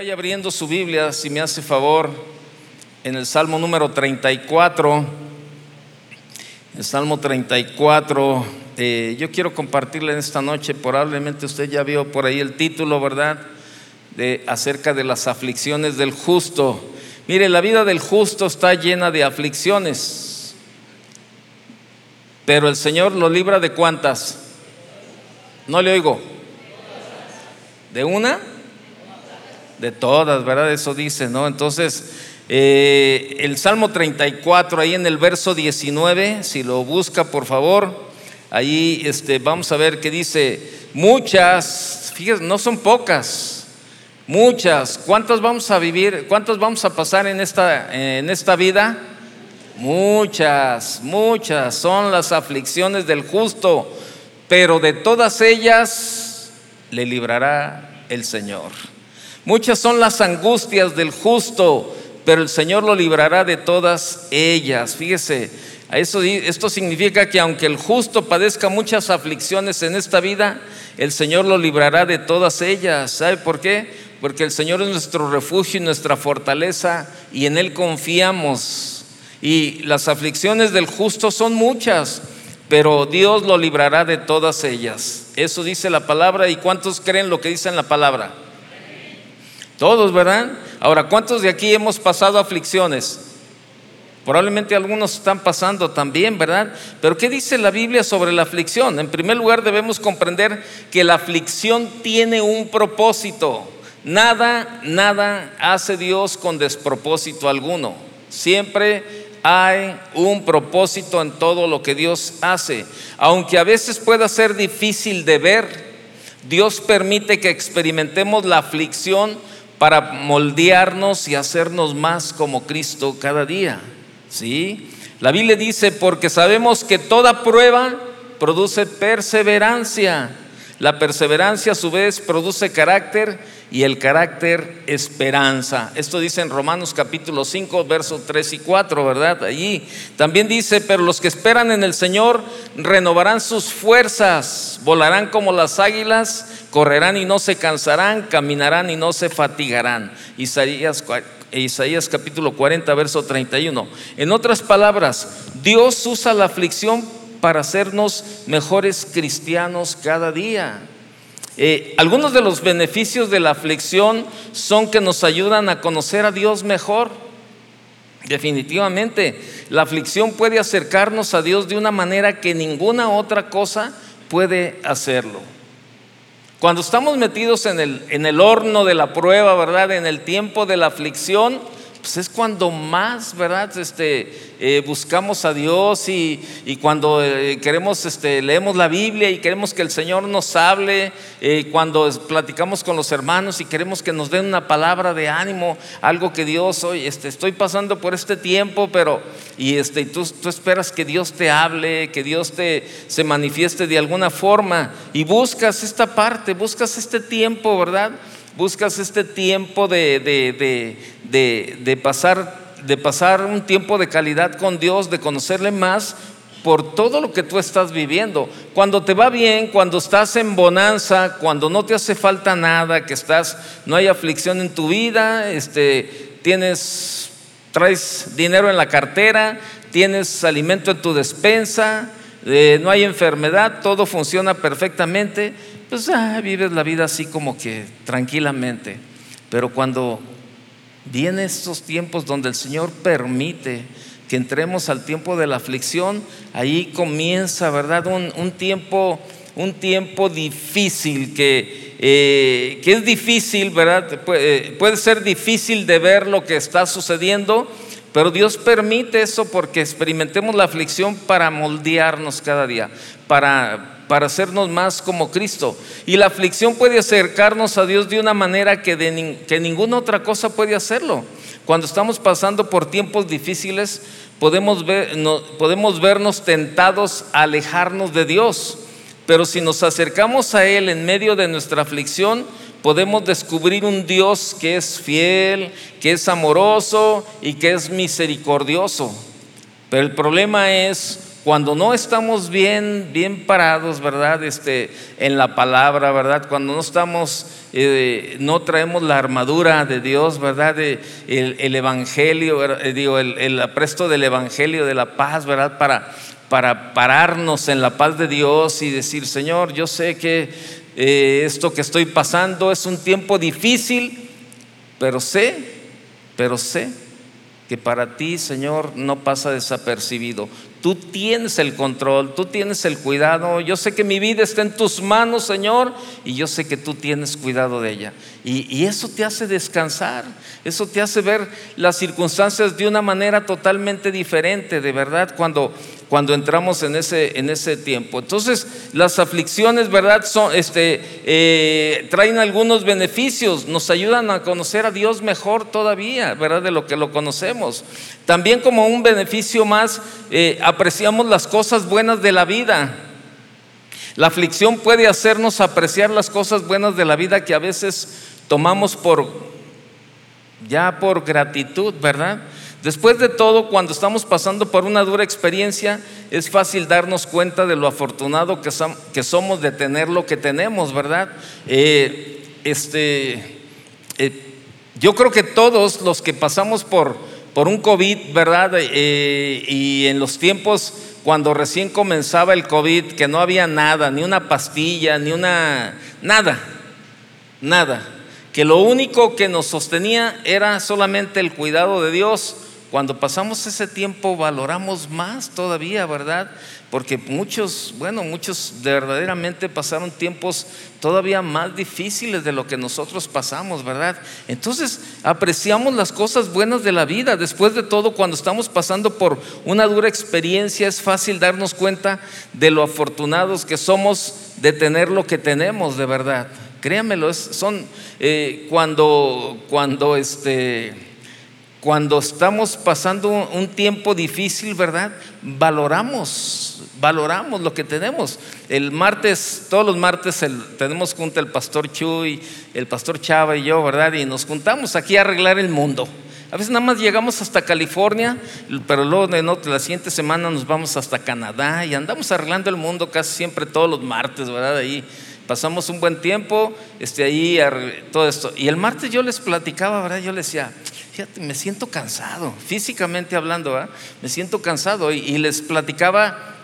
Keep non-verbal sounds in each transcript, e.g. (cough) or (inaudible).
Vaya abriendo su Biblia, si me hace favor, en el Salmo número 34. El Salmo 34, eh, yo quiero compartirle en esta noche, probablemente usted ya vio por ahí el título, ¿verdad? De acerca de las aflicciones del justo. Mire, la vida del justo está llena de aflicciones, pero el Señor lo libra de cuántas. No le oigo. ¿De una? De todas, ¿verdad? Eso dice, ¿no? Entonces, eh, el Salmo 34, ahí en el verso 19, si lo busca, por favor, ahí este, vamos a ver que dice, muchas, fíjense, no son pocas, muchas, ¿cuántas vamos a vivir, cuántas vamos a pasar en esta, en esta vida? Muchas, muchas son las aflicciones del justo, pero de todas ellas le librará el Señor. Muchas son las angustias del justo, pero el Señor lo librará de todas ellas. Fíjese, eso, esto significa que aunque el justo padezca muchas aflicciones en esta vida, el Señor lo librará de todas ellas. ¿Sabe por qué? Porque el Señor es nuestro refugio y nuestra fortaleza y en Él confiamos. Y las aflicciones del justo son muchas, pero Dios lo librará de todas ellas. Eso dice la palabra. ¿Y cuántos creen lo que dice en la palabra? Todos, ¿verdad? Ahora, ¿cuántos de aquí hemos pasado aflicciones? Probablemente algunos están pasando también, ¿verdad? Pero ¿qué dice la Biblia sobre la aflicción? En primer lugar, debemos comprender que la aflicción tiene un propósito. Nada, nada hace Dios con despropósito alguno. Siempre hay un propósito en todo lo que Dios hace. Aunque a veces pueda ser difícil de ver, Dios permite que experimentemos la aflicción para moldearnos y hacernos más como Cristo cada día. ¿Sí? La Biblia dice, porque sabemos que toda prueba produce perseverancia. La perseverancia a su vez produce carácter y el carácter esperanza. Esto dice en Romanos capítulo 5, versos 3 y 4, ¿verdad? Allí también dice, pero los que esperan en el Señor renovarán sus fuerzas, volarán como las águilas, correrán y no se cansarán, caminarán y no se fatigarán. Isaías, Isaías capítulo 40, verso 31. En otras palabras, Dios usa la aflicción para hacernos mejores cristianos cada día. Eh, algunos de los beneficios de la aflicción son que nos ayudan a conocer a Dios mejor. Definitivamente, la aflicción puede acercarnos a Dios de una manera que ninguna otra cosa puede hacerlo. Cuando estamos metidos en el, en el horno de la prueba, ¿verdad? En el tiempo de la aflicción, pues es cuando más, ¿verdad? Este, eh, buscamos a Dios y, cuando eh, queremos, este, leemos la Biblia y queremos que el Señor nos hable, eh, cuando platicamos con los hermanos y queremos que nos den una palabra de ánimo, algo que Dios, hoy este, estoy pasando por este tiempo, pero, y este, tú, tú esperas que Dios te hable, que Dios te se manifieste de alguna forma y buscas esta parte, buscas este tiempo, ¿verdad? Buscas este tiempo de, de, pasar, de pasar un tiempo de calidad con Dios, de conocerle más por todo lo que tú estás viviendo. Cuando te va bien, cuando estás en bonanza, cuando no te hace falta nada, que estás, no hay aflicción en tu vida, este, tienes, traes dinero en la cartera, tienes alimento en tu despensa, eh, no hay enfermedad, todo funciona perfectamente pues ah, vives la vida así como que tranquilamente. Pero cuando vienen estos tiempos donde el Señor permite que entremos al tiempo de la aflicción, ahí comienza, ¿verdad? Un, tiempo, un tiempo difícil que, eh, que es difícil, ¿verdad? Puede, puede ser difícil de ver lo que está sucediendo, pero Dios permite eso porque experimentemos la aflicción para moldearnos cada día, para para hacernos más como Cristo. Y la aflicción puede acercarnos a Dios de una manera que, de, que ninguna otra cosa puede hacerlo. Cuando estamos pasando por tiempos difíciles, podemos, ver, podemos vernos tentados a alejarnos de Dios. Pero si nos acercamos a Él en medio de nuestra aflicción, podemos descubrir un Dios que es fiel, que es amoroso y que es misericordioso. Pero el problema es cuando no estamos bien, bien parados, ¿verdad? Este, en la palabra, ¿verdad? Cuando no estamos, eh, no traemos la armadura de Dios, ¿verdad? el, evangelio, eh, digo, el, apresto del evangelio de la paz, ¿verdad? Para, para pararnos en la paz de Dios y decir, Señor, yo sé que eh, esto que estoy pasando es un tiempo difícil, pero sé, pero sé que para ti, Señor, no pasa desapercibido. Tú tienes el control, tú tienes el cuidado. Yo sé que mi vida está en tus manos, Señor, y yo sé que tú tienes cuidado de ella. Y, eso te hace descansar, eso te hace ver las circunstancias de una manera totalmente diferente, de verdad, cuando, cuando entramos en ese, en ese tiempo. Entonces, las aflicciones, ¿verdad? Son, este, eh, traen algunos beneficios, nos ayudan a conocer a Dios mejor todavía, ¿verdad? De lo que lo conocemos. También como un beneficio más, eh, apreciamos las cosas buenas de la vida. La aflicción puede hacernos apreciar las cosas buenas de la vida que a veces tomamos por ya por gratitud, ¿verdad? Después de todo, cuando estamos pasando por una dura experiencia, es fácil darnos cuenta de lo afortunado que, somos de tener lo que tenemos, ¿verdad? Eh, este, eh, yo creo que todos los que pasamos por, por un COVID, ¿verdad? Eh, y en los tiempos cuando recién comenzaba el COVID, que no había nada, ni una pastilla, ni una... nada, nada que lo único que nos sostenía era solamente el cuidado de Dios. Cuando pasamos ese tiempo valoramos más todavía, ¿verdad? Porque muchos, bueno, muchos verdaderamente pasaron tiempos todavía más difíciles de lo que nosotros pasamos, ¿verdad? Entonces apreciamos las cosas buenas de la vida. Después de todo, cuando estamos pasando por una dura experiencia, es fácil darnos cuenta de lo afortunados que somos de tener lo que tenemos, de verdad. Créanmelo, son eh, cuando, cuando, este, cuando estamos pasando un tiempo difícil, ¿verdad? Valoramos, valoramos lo que tenemos. El martes, todos los martes tenemos junto el pastor Chuy, el pastor Chava y yo, ¿verdad? Y nos juntamos aquí a arreglar el mundo. A veces nada más llegamos hasta California, pero luego la siguiente semana nos vamos hasta Canadá y andamos arreglando el mundo casi siempre todos los martes, ¿verdad? Ahí pasamos un buen tiempo este, ahí, todo esto. Y el martes yo les platicaba, ¿verdad? Yo les decía, fíjate, me siento cansado, físicamente hablando, ¿verdad? Me siento cansado. Y, les platicaba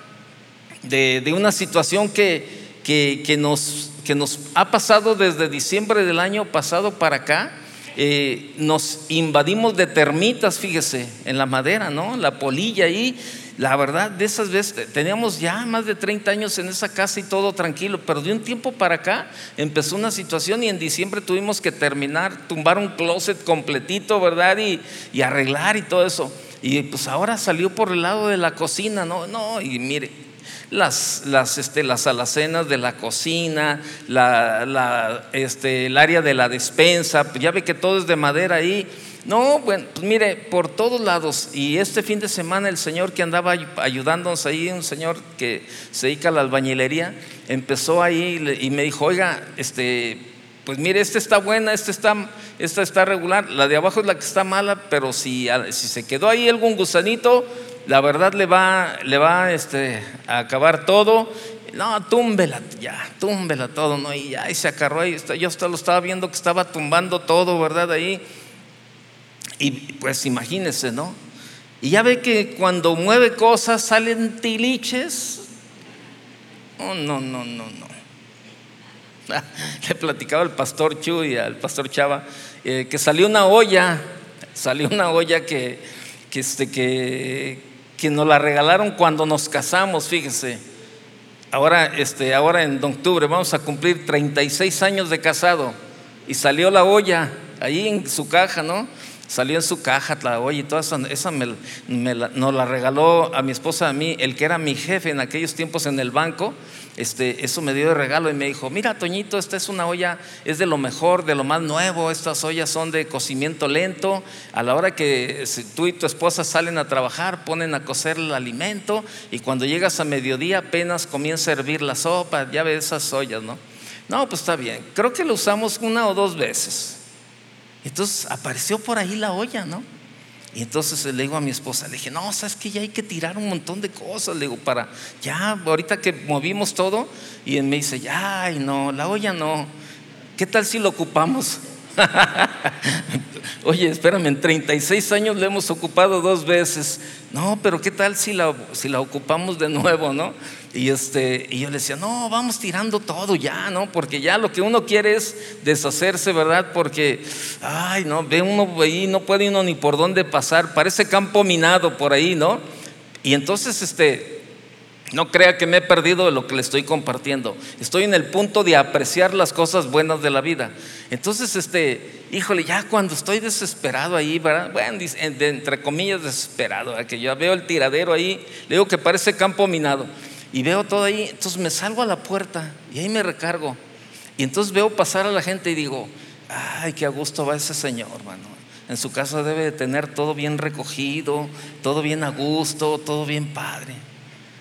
de, una situación que, que, nos, que nos ha pasado desde diciembre del año pasado para acá. Eh, nos invadimos de termitas, fíjese, en la madera, ¿no? La polilla ahí la verdad, de esas veces, teníamos ya más de 30 años en esa casa y todo tranquilo, pero de un tiempo para acá empezó una situación y en diciembre tuvimos que terminar, tumbar un closet completito, ¿verdad? Y, y arreglar y todo eso. Y pues ahora salió por el lado de la cocina, ¿no? No, y mire, las, las, este, las alacenas de la cocina, la, la, este, el área de la despensa, pues ya ve que todo es de madera ahí no, bueno, pues mire, por todos lados. Y este fin de semana el señor que andaba ayudándonos ahí, un señor que se dedica a la albañilería, empezó ahí y me dijo, oiga, este, pues mire, esta está buena, esta está, esta está regular, la de abajo es la que está mala, pero si, si se quedó ahí algún gusanito, la verdad le va, le va este, a acabar todo. No, túmbela, ya, túmbela todo, ¿no? Y ya, y se acarró ahí. Yo hasta lo estaba viendo que estaba tumbando todo, ¿verdad? Ahí. Y pues imagínense, ¿no? Y ya ve que cuando mueve cosas salen tiliches. Oh, no, no, no, no. (laughs) Le platicaba al pastor Chu y al pastor Chava eh, que salió una olla, salió una olla que, que, este, que, que nos la regalaron cuando nos casamos, fíjese. Ahora, este, ahora en octubre vamos a cumplir 36 años de casado y salió la olla ahí en su caja, ¿no? Salió en su caja la olla y toda esa, me, nos la regaló a mi esposa, a mí, el que era mi jefe en aquellos tiempos en el banco. Este, eso me dio de regalo y me dijo, mira Toñito, esta es una olla, es de lo mejor, de lo más nuevo, estas ollas son de cocimiento lento, a la hora que tú y tu esposa salen a trabajar, ponen a cocer el alimento y cuando llegas a mediodía apenas comienza a hervir la sopa, ya ves esas ollas, ¿no? No, pues está bien, creo que lo usamos una o dos veces. Entonces apareció por ahí la olla, ¿no? Y entonces le digo a mi esposa, le dije, no, sabes que ya hay que tirar un montón de cosas, le digo, para, ya, ahorita que movimos todo, y él me dice, ay, no, la olla no, ¿qué tal si lo ocupamos? (laughs) Oye, espérame, en 36 años le hemos ocupado dos veces. No, pero ¿qué tal si la, si la ocupamos de nuevo, no? Y, este, y yo le decía, no, vamos tirando todo ya, ¿no? Porque ya lo que uno quiere es deshacerse, ¿verdad? Porque, ay, no, ve uno ahí, no puede uno ni por dónde pasar, parece campo minado por ahí, ¿no? Y entonces, este, no crea que me he perdido de lo que le estoy compartiendo. Estoy en el punto de apreciar las cosas buenas de la vida. Entonces, este, híjole, ya cuando estoy desesperado ahí, ¿verdad? Bueno, entre comillas desesperado, que yo veo el tiradero ahí, le digo que parece campo minado. Y veo todo ahí, entonces me salgo a la puerta y ahí me recargo. Y entonces veo pasar a la gente y digo, ay, qué a gusto va ese señor, hermano. En su casa debe de tener todo bien recogido, todo bien a gusto, todo bien padre.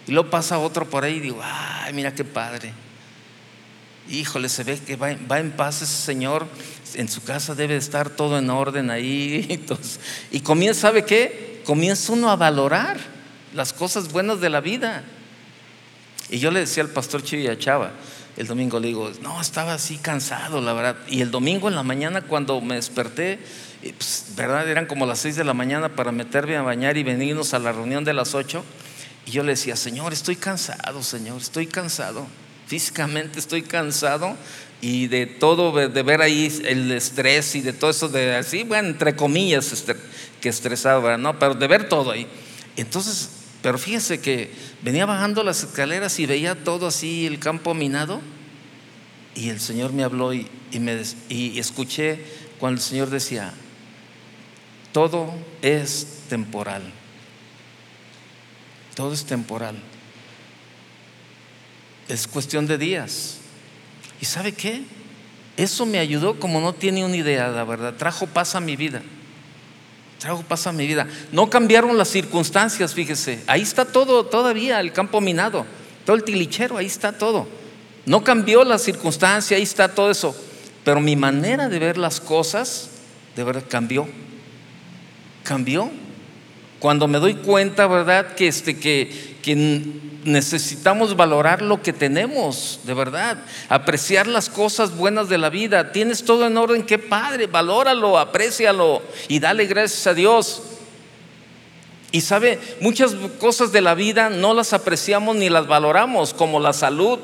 Y luego pasa otro por ahí y digo, ay, mira qué padre. Híjole, se ve que va, en paz ese Señor, en su casa debe estar todo en orden ahí. (laughs) Y comienza, ¿sabe qué? Comienza uno a valorar las cosas buenas de la vida. Y yo le decía al pastor Chava, el domingo le digo, no, estaba así cansado, la verdad. Y el domingo en la mañana cuando me desperté, pues, ¿verdad? Eran como las seis de la mañana para meterme a bañar y venirnos a la reunión de las ocho. Y yo le decía, Señor, estoy cansado, Señor, estoy cansado. Físicamente estoy cansado y de todo, de ver ahí el estrés y de todo eso, de así, bueno, entre comillas, que estresado, ¿no? Pero de ver todo ahí. Entonces, pero fíjese que venía bajando las escaleras y veía todo así, el campo minado. Y el Señor me habló y, me, y escuché cuando el Señor decía, todo es temporal. Todo es temporal. Es cuestión de días. ¿Y sabe qué? Eso me ayudó como no tiene una idea, la verdad. Trajo paz a mi vida. Trajo paz a mi vida. No cambiaron las circunstancias, fíjese. Ahí está todo todavía, el campo minado. Todo el tilichero, ahí está todo. No cambió la circunstancia, ahí está todo eso. Pero mi manera de ver las cosas, de verdad, cambió. Cambió. Cuando me doy cuenta, ¿verdad? Que, este, que, que necesitamos valorar lo que tenemos, de verdad. Apreciar las cosas buenas de la vida. Tienes todo en orden, qué padre. Valóralo, aprécialo y dale gracias a Dios. Y sabe, muchas cosas de la vida no las apreciamos ni las valoramos, como la salud,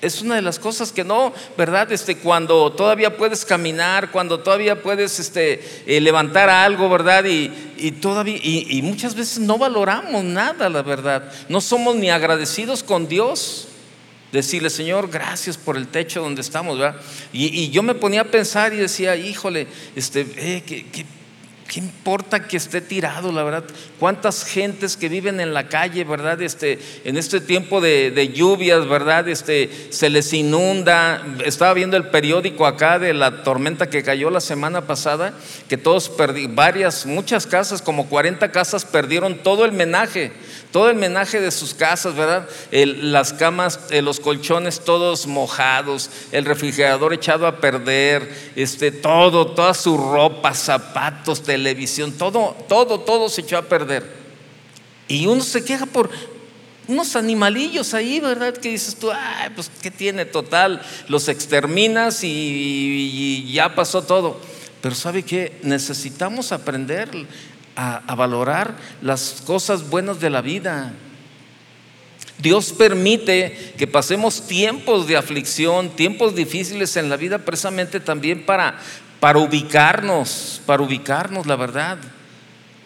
es una de las cosas que no, ¿verdad? Este, cuando todavía puedes caminar, cuando todavía puedes este, eh, levantar algo, ¿verdad? Y, todavía, y, muchas veces no valoramos nada, la verdad. No somos ni agradecidos con Dios. Decirle, Señor, gracias por el techo donde estamos, ¿verdad? Y, yo me ponía a pensar y decía, híjole, este, eh, ¿qué, qué ¿Qué importa que esté tirado, la verdad? ¿Cuántas gentes que viven en la calle, verdad? Este, en este tiempo de, lluvias, verdad? Este, se les inunda. Estaba viendo el periódico acá de la tormenta que cayó la semana pasada, que todos perdieron, varias, muchas casas, como 40 casas perdieron todo el menaje todo el menaje de sus casas, ¿verdad? las camas, eh, los colchones todos mojados, el refrigerador echado a perder, este, todo, toda su ropa, zapatos, televisión, todo, todo, todo se echó a perder. Y uno se queja por unos animalillos ahí, ¿verdad? Que dices tú, ay, pues ¿qué tiene total? Los exterminas y, ya pasó todo. Pero ¿sabe qué? Necesitamos aprender a, valorar las cosas buenas de la vida. Dios permite que pasemos tiempos de aflicción, tiempos difíciles en la vida, precisamente también para, para ubicarnos, para ubicarnos, la verdad.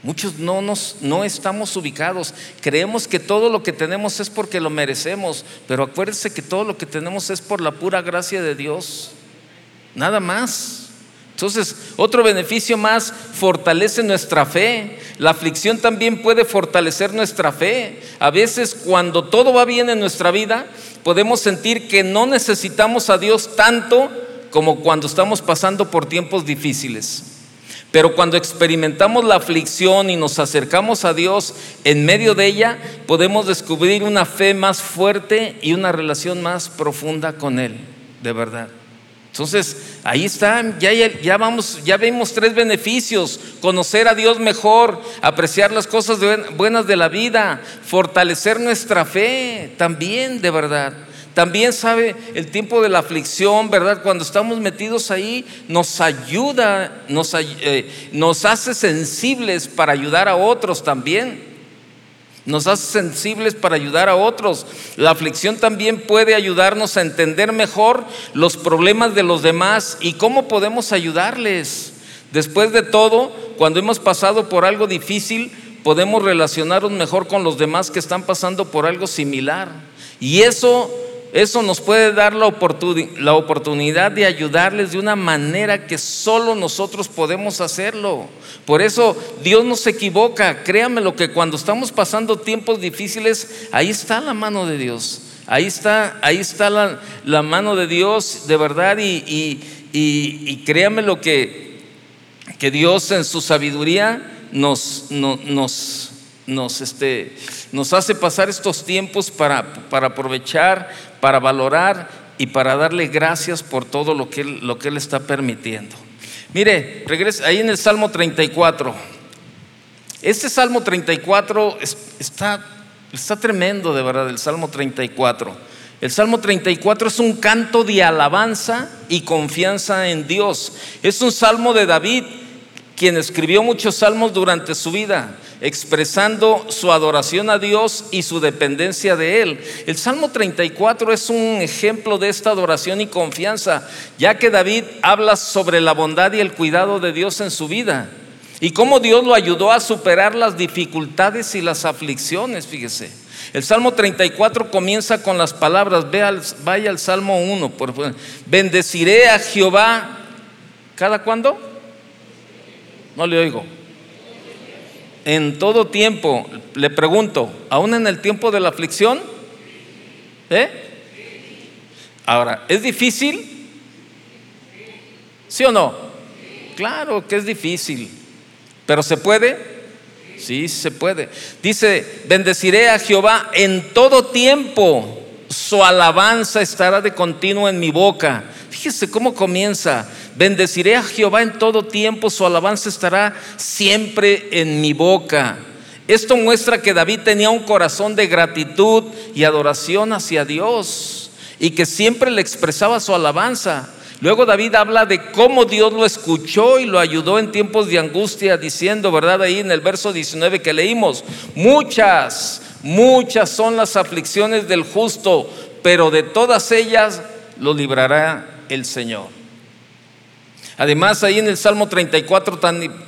Muchos no, nos, no estamos ubicados. Creemos que todo lo que tenemos es porque lo merecemos, pero acuérdense que todo lo que tenemos es por la pura gracia de Dios. Nada más. Entonces, otro beneficio más fortalece nuestra fe. La aflicción también puede fortalecer nuestra fe. A veces cuando todo va bien en nuestra vida, podemos sentir que no necesitamos a Dios tanto como cuando estamos pasando por tiempos difíciles. Pero cuando experimentamos la aflicción y nos acercamos a Dios en medio de ella, podemos descubrir una fe más fuerte y una relación más profunda con Él, de verdad. Entonces, ahí está, ya, ya, vamos, ya vemos tres beneficios: conocer a Dios mejor, apreciar las cosas buenas de la vida, fortalecer nuestra fe también, de verdad. También sabe el tiempo de la aflicción, ¿verdad? Cuando estamos metidos ahí, nos ayuda, nos, eh, nos hace sensibles para ayudar a otros también. Nos hace sensibles para ayudar a otros. La aflicción también puede ayudarnos a entender mejor los problemas de los demás y cómo podemos ayudarles. Después de todo, cuando hemos pasado por algo difícil, podemos relacionarnos mejor con los demás que están pasando por algo similar. Y eso eso nos puede dar la, la, oportunidad de ayudarles de una manera que solo nosotros podemos hacerlo. Por eso Dios no se equivoca. Créanme lo que cuando estamos pasando tiempos difíciles, ahí está la mano de Dios. Ahí está, ahí está la, mano de Dios de verdad y, y, créanme lo que, que Dios en su sabiduría nos, nos, nos, este, nos hace pasar estos tiempos para, para aprovechar, para valorar y para darle gracias por todo lo que Él, lo que él está permitiendo. Mire, regresa ahí en el Salmo 34. Este Salmo 34 está, está tremendo, de verdad, el Salmo 34. El Salmo 34 es un canto de alabanza y confianza en Dios. Es un salmo de David, quien escribió muchos salmos durante su vida expresando su adoración a Dios y su dependencia de Él. El Salmo 34 es un ejemplo de esta adoración y confianza, ya que David habla sobre la bondad y el cuidado de Dios en su vida y cómo Dios lo ayudó a superar las dificultades y las aflicciones, fíjese. El Salmo 34 comienza con las palabras, vaya al Salmo 1, por, bendeciré a Jehová, ¿cada cuándo? No le oigo en todo tiempo, le pregunto, ¿aún en el tiempo de la aflicción? ¿Eh? Ahora, ¿es difícil? ¿Sí o no? Claro que es difícil, pero ¿se puede? Sí, se puede. Dice, bendeciré a Jehová en todo tiempo, su alabanza estará de continuo en mi boca. Fíjese cómo comienza. Bendeciré a Jehová en todo tiempo, su alabanza estará siempre en mi boca. Esto muestra que David tenía un corazón de gratitud y adoración hacia Dios y que siempre le expresaba su alabanza. Luego David habla de cómo Dios lo escuchó y lo ayudó en tiempos de angustia, diciendo, ¿verdad? Ahí en el verso 19 que leímos, muchas, muchas son las aflicciones del justo, pero de todas ellas lo librará el Señor. Además, ahí en el Salmo 34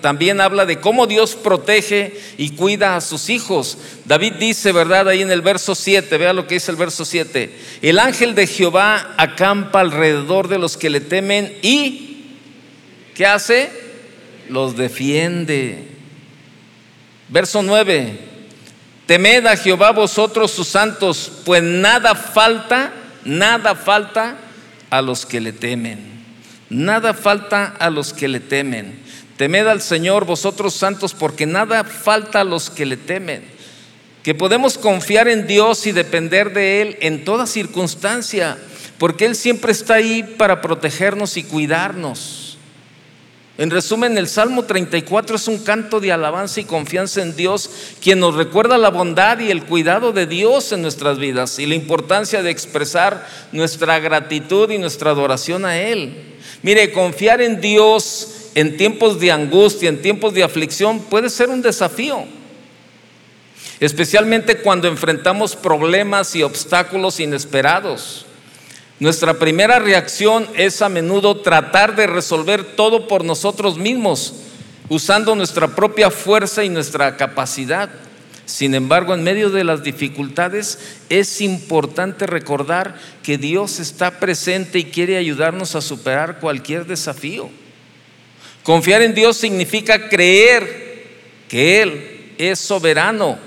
también habla de cómo Dios protege y cuida a sus hijos. David dice, ¿verdad? Ahí en el verso 7, vea lo que dice el verso 7. El ángel de Jehová acampa alrededor de los que le temen y, ¿qué hace? Los defiende. Verso 9. Temed a Jehová vosotros sus santos, pues nada falta, nada falta a los que le temen. Nada falta a los que le temen. Temed al Señor vosotros santos, porque nada falta a los que le temen. Que podemos confiar en Dios y depender de Él en toda circunstancia, porque Él siempre está ahí para protegernos y cuidarnos. En resumen, el Salmo 34 es un canto de alabanza y confianza en Dios, quien nos recuerda la bondad y el cuidado de Dios en nuestras vidas y la importancia de expresar nuestra gratitud y nuestra adoración a Él. Mire, confiar en Dios en tiempos de angustia, en tiempos de aflicción, puede ser un desafío. Especialmente cuando enfrentamos problemas y obstáculos inesperados. Nuestra primera reacción es a menudo tratar de resolver todo por nosotros mismos, usando nuestra propia fuerza y nuestra capacidad. Sin embargo, en medio de las dificultades es importante recordar que Dios está presente y quiere ayudarnos a superar cualquier desafío. Confiar en Dios significa creer que Él es soberano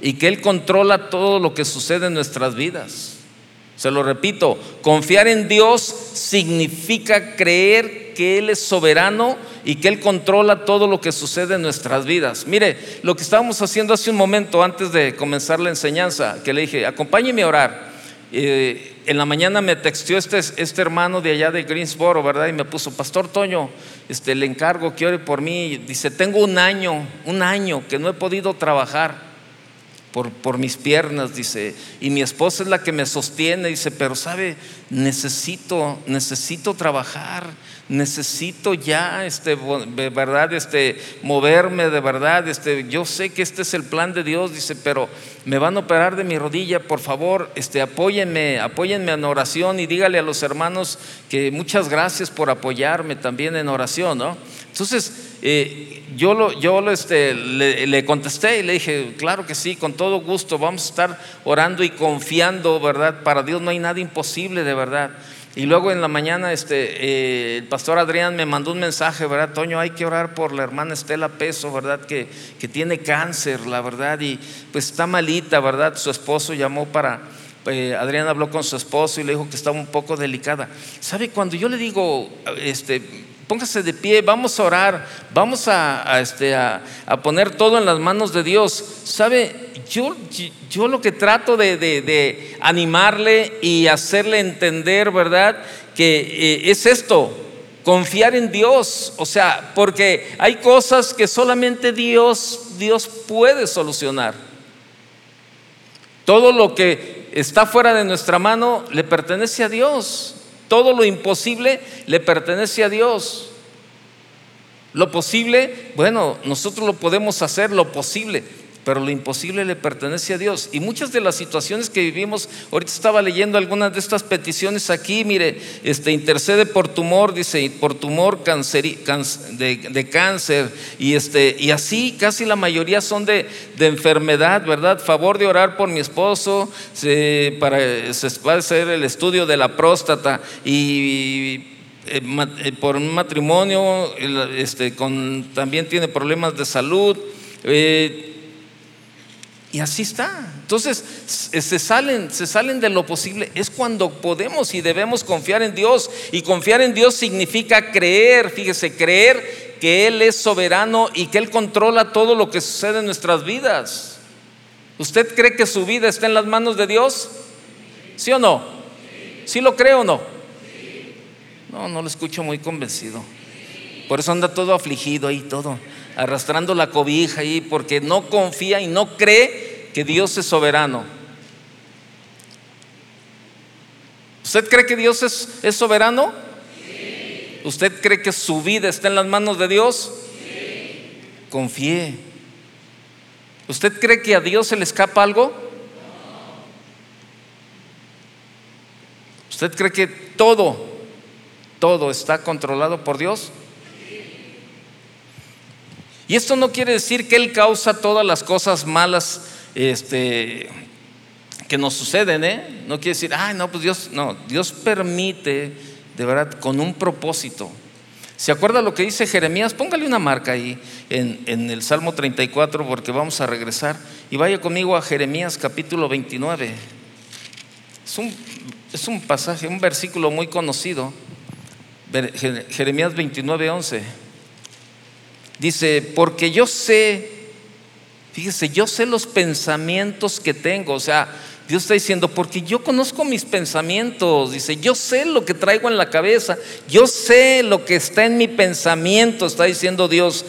y que Él controla todo lo que sucede en nuestras vidas. Se lo repito, confiar en Dios significa creer que Él es soberano y que Él controla todo lo que sucede en nuestras vidas. Mire, lo que estábamos haciendo hace un momento antes de comenzar la enseñanza, que le dije, acompáñeme a orar. eh, en la mañana me texteó este, este hermano de allá de Greensboro, ¿verdad? Y me puso, Pastor Toño, este, le encargo que ore por mí. Dice, tengo un año, un año que no he podido trabajar por, por mis piernas, dice, y mi esposa es la que me sostiene, dice, pero sabe, necesito, necesito trabajar necesito ya, este, de verdad, este, moverme de verdad, este, yo sé que este es el plan de Dios, dice, pero me van a operar de mi rodilla, por favor, este, apóyenme, apóyenme en oración y dígale a los hermanos que muchas gracias por apoyarme también en oración, ¿no? Entonces, eh, yo, lo, yo lo, este, le, contesté y le dije, claro que sí, con todo gusto, vamos a estar orando y confiando, ¿verdad? Para Dios no hay nada imposible, de verdad. Y luego en la mañana este, eh, el pastor Adrián me mandó un mensaje, ¿verdad? Toño, hay que orar por la hermana Estela Peso, ¿verdad? Que, que tiene cáncer, la verdad, y pues está malita, ¿verdad? Su esposo llamó para, eh, Adrián habló con su esposo y le dijo que estaba un poco delicada. ¿Sabe? Cuando yo le digo, este, póngase de pie, vamos a orar, vamos a, este, a, poner todo en las manos de Dios. ¿Sabe? Yo, yo lo que trato de, animarle y hacerle entender, ¿verdad? Que eh, es esto, confiar en Dios, o sea, porque hay cosas que solamente Dios, Dios puede solucionar. Todo lo que está fuera de nuestra mano le pertenece a Dios. Todo lo imposible le pertenece a Dios. Lo posible, bueno, nosotros lo podemos hacer, lo posible, pero lo imposible le pertenece a Dios. Y muchas de las situaciones que vivimos, ahorita estaba leyendo algunas de estas peticiones aquí, mire, este, intercede por tumor, dice, por tumor de, cáncer, y, este, y así casi la mayoría son de, enfermedad, ¿verdad? Favor de orar por mi esposo, para, se va a hacer el estudio de la próstata y eh, eh, por un matrimonio, este, con, también tiene problemas de salud. Eh, y así está. Entonces, se salen, se salen de lo posible. Es cuando podemos y debemos confiar en Dios. Y confiar en Dios significa creer, fíjese, creer que Él es soberano y que Él controla todo lo que sucede en nuestras vidas. ¿Usted cree que su vida está en las manos de Dios? ¿Sí o no? ¿Sí lo cree o no? No, no lo escucho muy convencido. Por eso anda todo afligido ahí, todo, arrastrando la cobija ahí, porque no confía y no cree que Dios es soberano. ¿Usted cree que Dios es, soberano? ¿Usted cree que su vida está en las manos de Dios? Confíe. ¿Usted cree que a Dios se le escapa algo? ¿Usted cree que todo todo está controlado por Dios? Y esto no quiere decir que Él causa todas las cosas malas este, que nos suceden, ¿eh? No quiere decir, ay, no, pues Dios, no, Dios permite, de verdad, con un propósito. ¿Se acuerda lo que dice Jeremías? Póngale una marca ahí en, el Salmo 34 porque vamos a regresar. Y vaya conmigo a Jeremías capítulo 29. Es un, es un pasaje, un versículo muy conocido. Jeremías 29, 11. Dice, porque yo sé, fíjese, yo sé los pensamientos que tengo. O sea, Dios está diciendo, porque yo conozco mis pensamientos. Dice, yo sé lo que traigo en la cabeza. Yo sé lo que está en mi pensamiento, está diciendo Dios.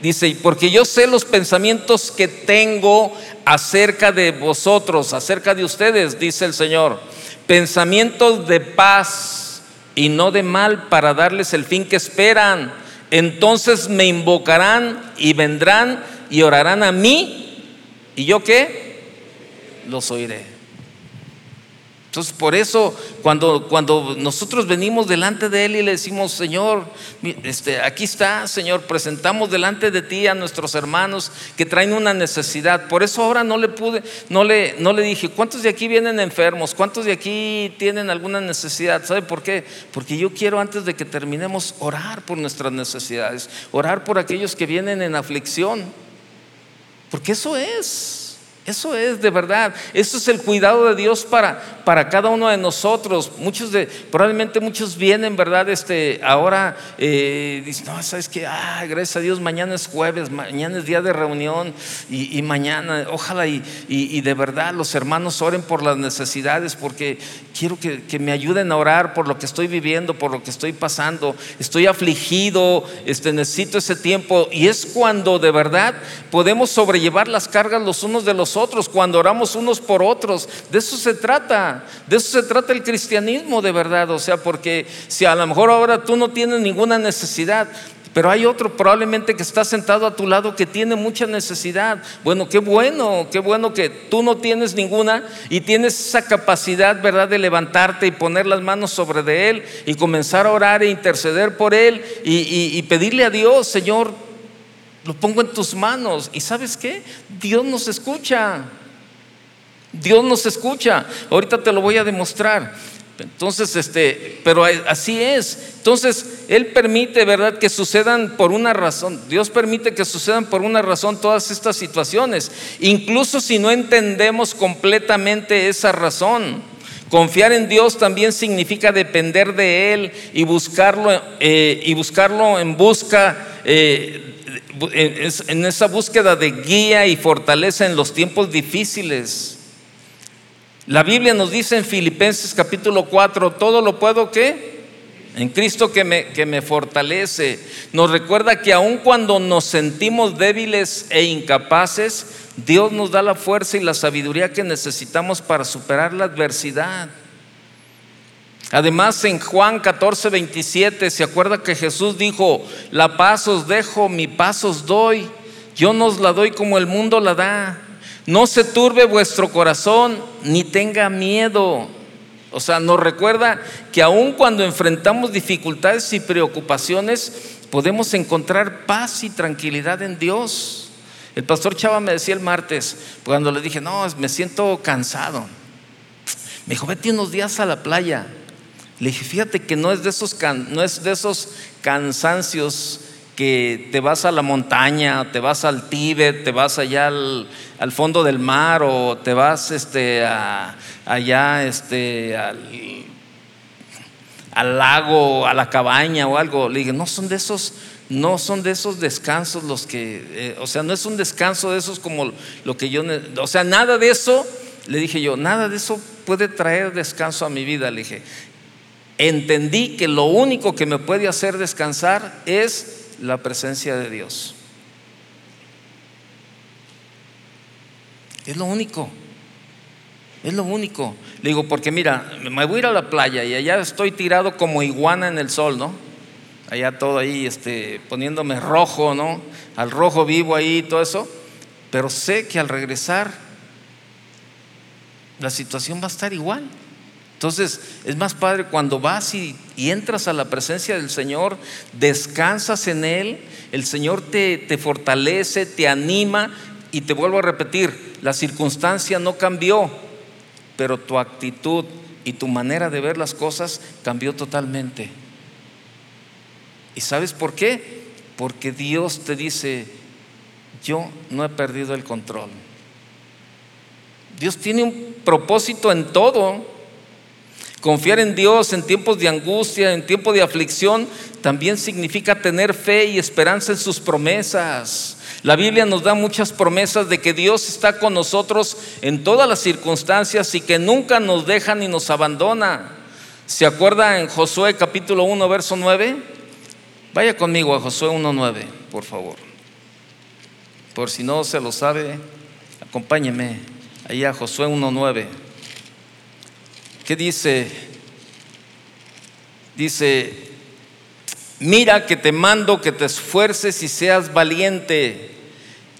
Dice, porque yo sé los pensamientos que tengo acerca de vosotros, acerca de ustedes, dice el Señor. Pensamientos de paz y no de mal para darles el fin que esperan. Entonces me invocarán y vendrán y orarán a mí. ¿Y yo qué? Los oiré. Entonces, por eso, cuando, cuando nosotros venimos delante de Él y le decimos, Señor, este, aquí está, Señor, presentamos delante de ti a nuestros hermanos que traen una necesidad. Por eso ahora no le pude, no le, no le dije, ¿cuántos de aquí vienen enfermos? ¿Cuántos de aquí tienen alguna necesidad? ¿Sabe por qué? Porque yo quiero antes de que terminemos orar por nuestras necesidades, orar por aquellos que vienen en aflicción. Porque eso es. Eso es de verdad. Eso es el cuidado de Dios para, para cada uno de nosotros. Muchos de, probablemente muchos vienen, ¿verdad? Este, ahora eh, dicen, no, sabes que, ah, gracias a Dios, mañana es jueves, mañana es día de reunión y, mañana, ojalá y, y, de verdad los hermanos oren por las necesidades porque quiero que, que, me ayuden a orar por lo que estoy viviendo, por lo que estoy pasando. Estoy afligido, este, necesito ese tiempo. Y es cuando de verdad podemos sobrellevar las cargas los unos de los cuando oramos unos por otros. De eso se trata, de eso se trata el cristianismo de verdad. O sea, porque si a lo mejor ahora tú no tienes ninguna necesidad, pero hay otro probablemente que está sentado a tu lado que tiene mucha necesidad. Bueno, qué bueno, qué bueno que tú no tienes ninguna y tienes esa capacidad, ¿verdad?, de levantarte y poner las manos sobre de él y comenzar a orar e interceder por él y pedirle a Dios, Señor, lo pongo en tus manos. ¿Y sabes qué? Dios nos escucha. Dios nos escucha. Ahorita te lo voy a demostrar. Entonces, este, pero así es. Entonces, Él permite, ¿verdad?, que sucedan por una razón. Dios permite que sucedan por una razón todas estas situaciones. Incluso si no entendemos completamente esa razón. Confiar en Dios también significa depender de Él y buscarlo, eh, y buscarlo en busca eh, en esa búsqueda de guía y fortaleza en los tiempos difíciles. La Biblia nos dice en Filipenses capítulo 4, todo lo puedo que en Cristo que me, que me fortalece. Nos recuerda que aun cuando nos sentimos débiles e incapaces, Dios nos da la fuerza y la sabiduría que necesitamos para superar la adversidad. Además, en Juan 14, 27, se acuerda que Jesús dijo, la paz os dejo, mi paz os doy, yo no os la doy como el mundo la da. No se turbe vuestro corazón, ni tenga miedo. O sea, nos recuerda que aun cuando enfrentamos dificultades y preocupaciones, podemos encontrar paz y tranquilidad en Dios. El pastor Chava me decía el martes, cuando le dije, no, me siento cansado. Me dijo, vete unos días a la playa. Le dije, fíjate que no es de esos, no es de esos cansancios que te vas a la montaña, te vas al Tíbet, te vas allá al, fondo del mar o te vas este, allá este, al, lago, a la cabaña o algo. Le dije, no son de esos, no son de esos descansos los que, eh, o sea, no es un descanso de esos como lo que yo, o sea, nada de eso, le dije yo, nada de eso puede traer descanso a mi vida. Le dije, entendí que lo único que me puede hacer descansar es la presencia de Dios. Es lo único. Es lo único. Le digo, porque mira, me voy a ir a la playa y allá estoy tirado como iguana en el sol, ¿no? Allá todo ahí, este, poniéndome rojo, ¿no? Al rojo vivo ahí, todo eso. Pero sé que al regresar, la situación va a estar igual. Entonces es más padre cuando vas y, entras a la presencia del Señor, descansas en Él, el Señor te, te fortalece, te anima y te vuelvo a repetir, la circunstancia no cambió, pero tu actitud y tu manera de ver las cosas cambió totalmente. ¿Y sabes por qué? Porque Dios te dice, yo no he perdido el control. Dios tiene un propósito en todo. Confiar en Dios en tiempos de angustia, en tiempos de aflicción, también significa tener fe y esperanza en sus promesas. La Biblia nos da muchas promesas de que Dios está con nosotros en todas las circunstancias y que nunca nos deja ni nos abandona. ¿Se acuerda en Josué capítulo 1, verso 9? Vaya conmigo a Josué 1.9, por favor. Por si no se lo sabe, acompáñeme ahí a Josué 1.9. ¿Qué dice? Dice, mira que te mando que te esfuerces y seas valiente.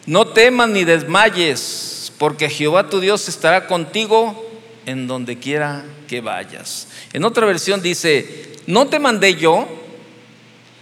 No temas ni desmayes, porque Jehová tu Dios estará contigo en donde quiera que vayas. En otra versión dice, no te mandé yo,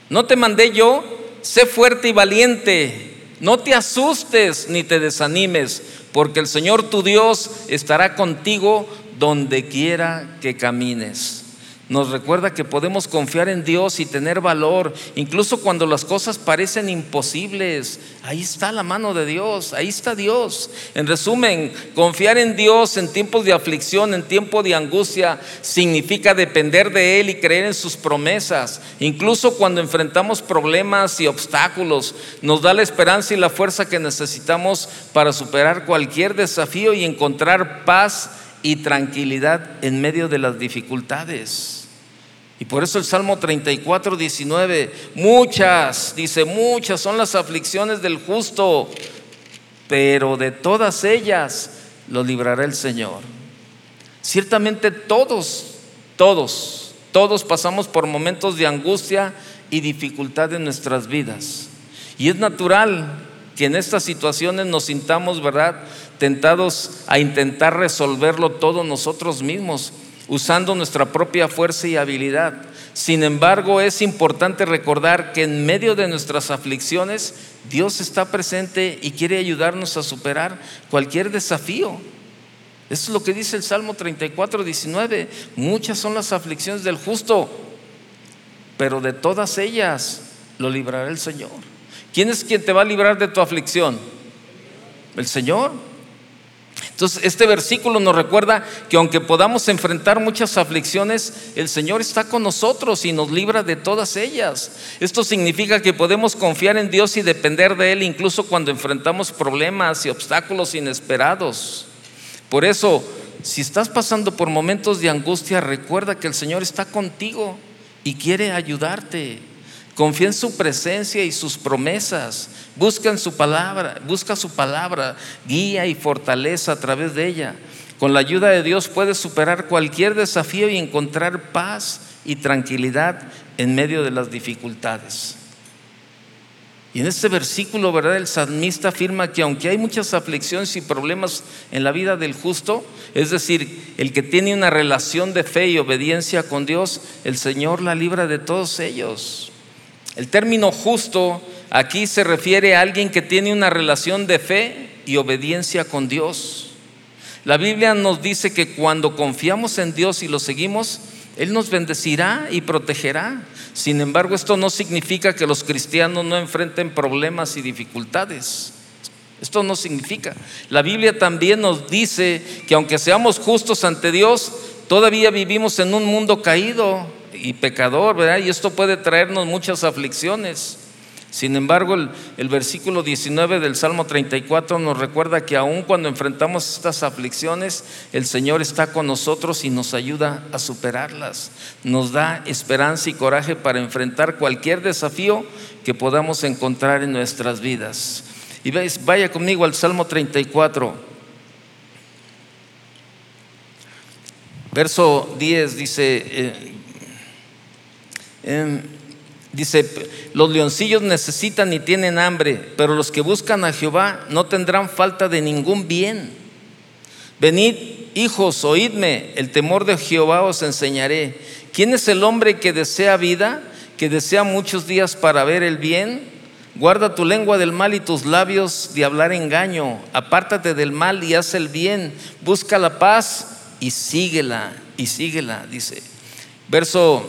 no te mandé yo, sé fuerte y valiente. No te asustes ni te desanimes, porque el Señor tu Dios estará contigo donde quiera que camines. nos recuerda que podemos confiar en Dios y tener valor, incluso cuando las cosas parecen imposibles. Ahí está la mano de Dios, ahí está Dios. En resumen, confiar en Dios en tiempos de aflicción, en tiempo de angustia, significa depender de Él y creer en sus promesas. Incluso cuando enfrentamos problemas y obstáculos, nos da la esperanza y la fuerza que necesitamos para superar cualquier desafío y encontrar paz y tranquilidad en medio de las dificultades. Y por eso el Salmo 34, 19, muchas, dice, muchas son las aflicciones del justo, pero de todas ellas lo librará el Señor. Ciertamente todos, todos, todos pasamos por momentos de angustia y dificultad en nuestras vidas. Y es natural que en estas situaciones nos sintamos, ¿verdad?, tentados a intentar resolverlo todo nosotros mismos, usando nuestra propia fuerza y habilidad. Sin embargo, es importante recordar que en medio de nuestras aflicciones, Dios está presente y quiere ayudarnos a superar cualquier desafío. Eso es lo que dice el Salmo 34, 19. Muchas son las aflicciones del justo, pero de todas ellas lo librará el Señor. ¿Quién es quien te va a librar de tu aflicción? El Señor. Entonces, este versículo nos recuerda que aunque podamos enfrentar muchas aflicciones, el Señor está con nosotros y nos libra de todas ellas. Esto significa que podemos confiar en Dios y depender de Él incluso cuando enfrentamos problemas y obstáculos inesperados. Por eso, si estás pasando por momentos de angustia, recuerda que el Señor está contigo y quiere ayudarte. Confía en su presencia y sus promesas. Busca en su palabra, busca su palabra, guía y fortaleza a través de ella. Con la ayuda de Dios puedes superar cualquier desafío y encontrar paz y tranquilidad en medio de las dificultades. Y en este versículo, ¿verdad? El salmista afirma que aunque hay muchas aflicciones y problemas en la vida del justo, es decir, el que tiene una relación de fe y obediencia con Dios, el Señor la libra de todos ellos. El término justo aquí se refiere a alguien que tiene una relación de fe y obediencia con Dios. La Biblia nos dice que cuando confiamos en Dios y lo seguimos, Él nos bendecirá y protegerá. Sin embargo, esto no significa que los cristianos no enfrenten problemas y dificultades. Esto no significa. La Biblia también nos dice que aunque seamos justos ante Dios, todavía vivimos en un mundo caído y pecador, ¿verdad? Y esto puede traernos muchas aflicciones. Sin embargo, el, versículo 19 del Salmo 34 nos recuerda que aun cuando enfrentamos estas aflicciones, el Señor está con nosotros y nos ayuda a superarlas. Nos da esperanza y coraje para enfrentar cualquier desafío que podamos encontrar en nuestras vidas. Y vaya conmigo al Salmo 34. Verso 10 dice, eh, Em, dice, los leoncillos necesitan y tienen hambre, pero los que buscan a Jehová no tendrán falta de ningún bien. Venid, hijos, oídme, el temor de Jehová os enseñaré. ¿Quién es el hombre que desea vida, que desea muchos días para ver el bien? Guarda tu lengua del mal y tus labios de hablar engaño. Apártate del mal y haz el bien. Busca la paz y síguela, y síguela, dice. Verso